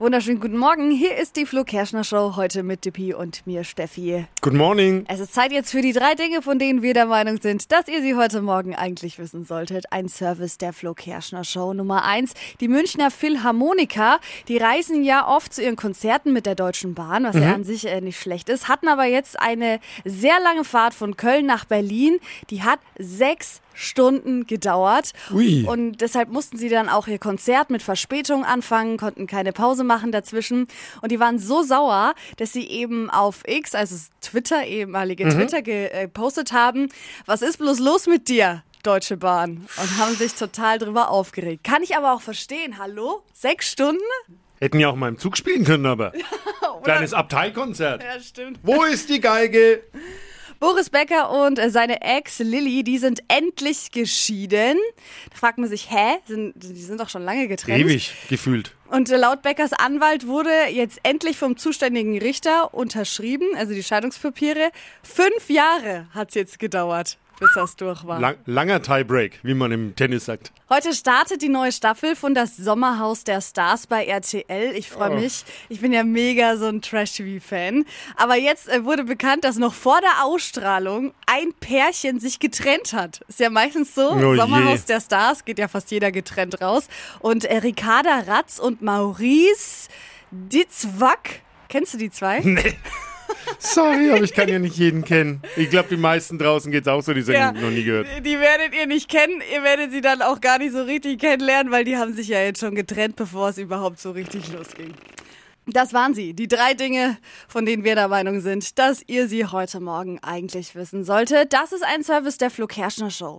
Wunderschönen guten Morgen. Hier ist die Flo Kerschner Show heute mit Dippi und mir Steffi. Good morning. Es ist Zeit jetzt für die drei Dinge, von denen wir der Meinung sind, dass ihr sie heute Morgen eigentlich wissen solltet. Ein Service der Flo Kerschner Show. Nummer eins. Die Münchner Philharmoniker, die reisen ja oft zu ihren Konzerten mit der Deutschen Bahn, was ja an sich äh, nicht schlecht ist, hatten aber jetzt eine sehr lange Fahrt von Köln nach Berlin. Die hat sechs Stunden gedauert. Ui. Und deshalb mussten sie dann auch ihr Konzert mit Verspätung anfangen, konnten keine Pause machen dazwischen. Und die waren so sauer, dass sie eben auf X, also Twitter, ehemalige Twitter, gepostet haben, was ist bloß los mit dir? Deutsche Bahn und haben sich total drüber aufgeregt. Kann ich aber auch verstehen. Hallo? Sechs Stunden? Hätten ja auch mal im Zug spielen können, aber. Kleines Abteilkonzert. Ja, stimmt. Wo ist die Geige? Boris Becker und äh, seine Ex Lilly, die sind endlich geschieden. Da fragt man sich, hä? Sind, die sind doch schon lange getrennt. Ewig gefühlt. Und äh, laut Beckers Anwalt wurde jetzt endlich vom zuständigen Richter unterschrieben, also die Scheidungspapiere. Fünf Jahre hat's jetzt gedauert, bis das durch war. Lang, langer Tiebreak, wie man im Tennis sagt. Heute startet die neue Staffel von Das Sommerhaus der Stars bei RTL. Ich freue Oh. mich. Ich bin ja mega so ein Trash-TV-Fan. Aber jetzt äh, wurde bekannt, dass noch vor der Ausstrahlung ein Pärchen sich getrennt hat. Ist ja meistens so. Oh je. Sommerhaus der Stars geht ja fast jeder getrennt raus. Und äh, Ricarda Ratz und Maurice Ditzwack. Kennst du die zwei? Sorry, aber ich kann ja nicht jeden kennen. Ich glaube, die meisten draußen geht's auch so, die sagen, noch nie gehört. Die werdet ihr nicht kennen. Ihr werdet sie dann auch gar nicht so richtig kennenlernen, weil die haben sich ja jetzt schon getrennt, bevor es überhaupt so richtig losging. Das waren sie, die drei Dinge, von denen wir der Meinung sind, dass ihr sie heute Morgen eigentlich wissen solltet. Das ist ein Service der Flo Kerschner Show.